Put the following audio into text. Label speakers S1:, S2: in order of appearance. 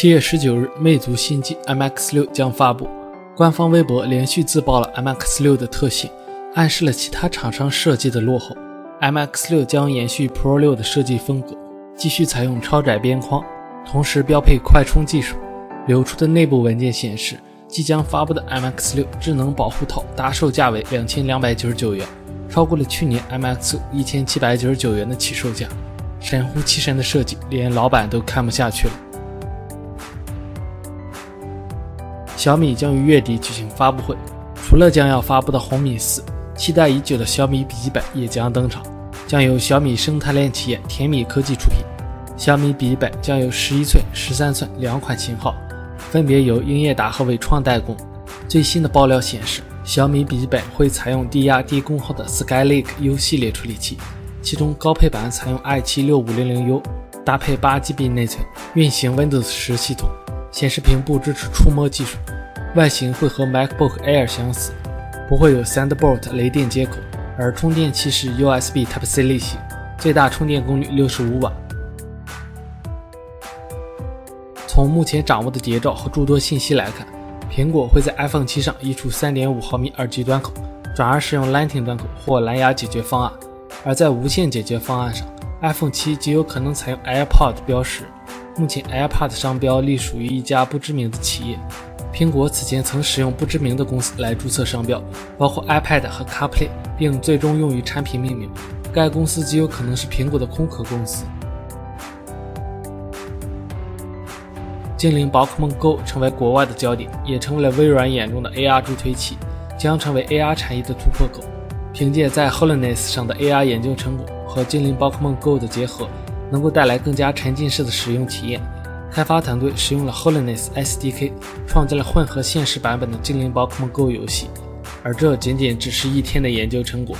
S1: 七月十九日，魅族新机 MX 六将发布。官方微博连续自曝了 MX 六的特性，暗示了其他厂商设计的落后。MX 六将延续 Pro 六的设计风格，继续采用超窄边框，同时标配快充技术。流出的内部文件显示，即将发布的 MX 六智能保护套搭售价为两千两百九十九元，超过了去年 MX 五一千七百九十九元的起售价。神乎其神的设计，连老板都看不下去了。小米将于月底举行发布会，除了将要发布的红米四，期待已久的小米笔记本也将登场，将由小米生态链企业甜米科技出品。小米笔记本将有十一寸、十三寸两款型号，分别由英业达和伟创代工。最新的爆料显示，小米笔记本会采用低压低功耗的 Skylake U 系列处理器，其中高配版采用 i76500U，搭配八 GB 内存，运行 Windows 十系统。显示屏不支持触摸技术，外形会和 MacBook Air 相似，不会有 Thunderbolt 雷电接口，而充电器是 USB Type-C 类型，最大充电功率六十五瓦。从目前掌握的谍照和诸多信息来看，苹果会在 iPhone 7上移除3.5毫米耳机端口，转而使用 Lightning 端口或蓝牙解决方案，而在无线解决方案上，iPhone 7极有可能采用 AirPod 标识。目前，AirPods 商标隶属于一家不知名的企业。苹果此前曾使用不知名的公司来注册商标，包括 iPad 和 CarPlay，并最终用于产品命名。该公司极有可能是苹果的空壳公司。精灵宝可梦 Go 成为国外的焦点，也成为了微软眼中的 AR 助推器，将成为 AR 产业的突破口。凭借在 Hololens 上的 AR 研究成果和精灵宝可梦 Go 的结合。能够带来更加沉浸式的使用体验。开发团队使用了 Holiness SDK，创建了混合现实版本的《精灵宝可梦 Go》游戏，而这仅仅只是一天的研究成果。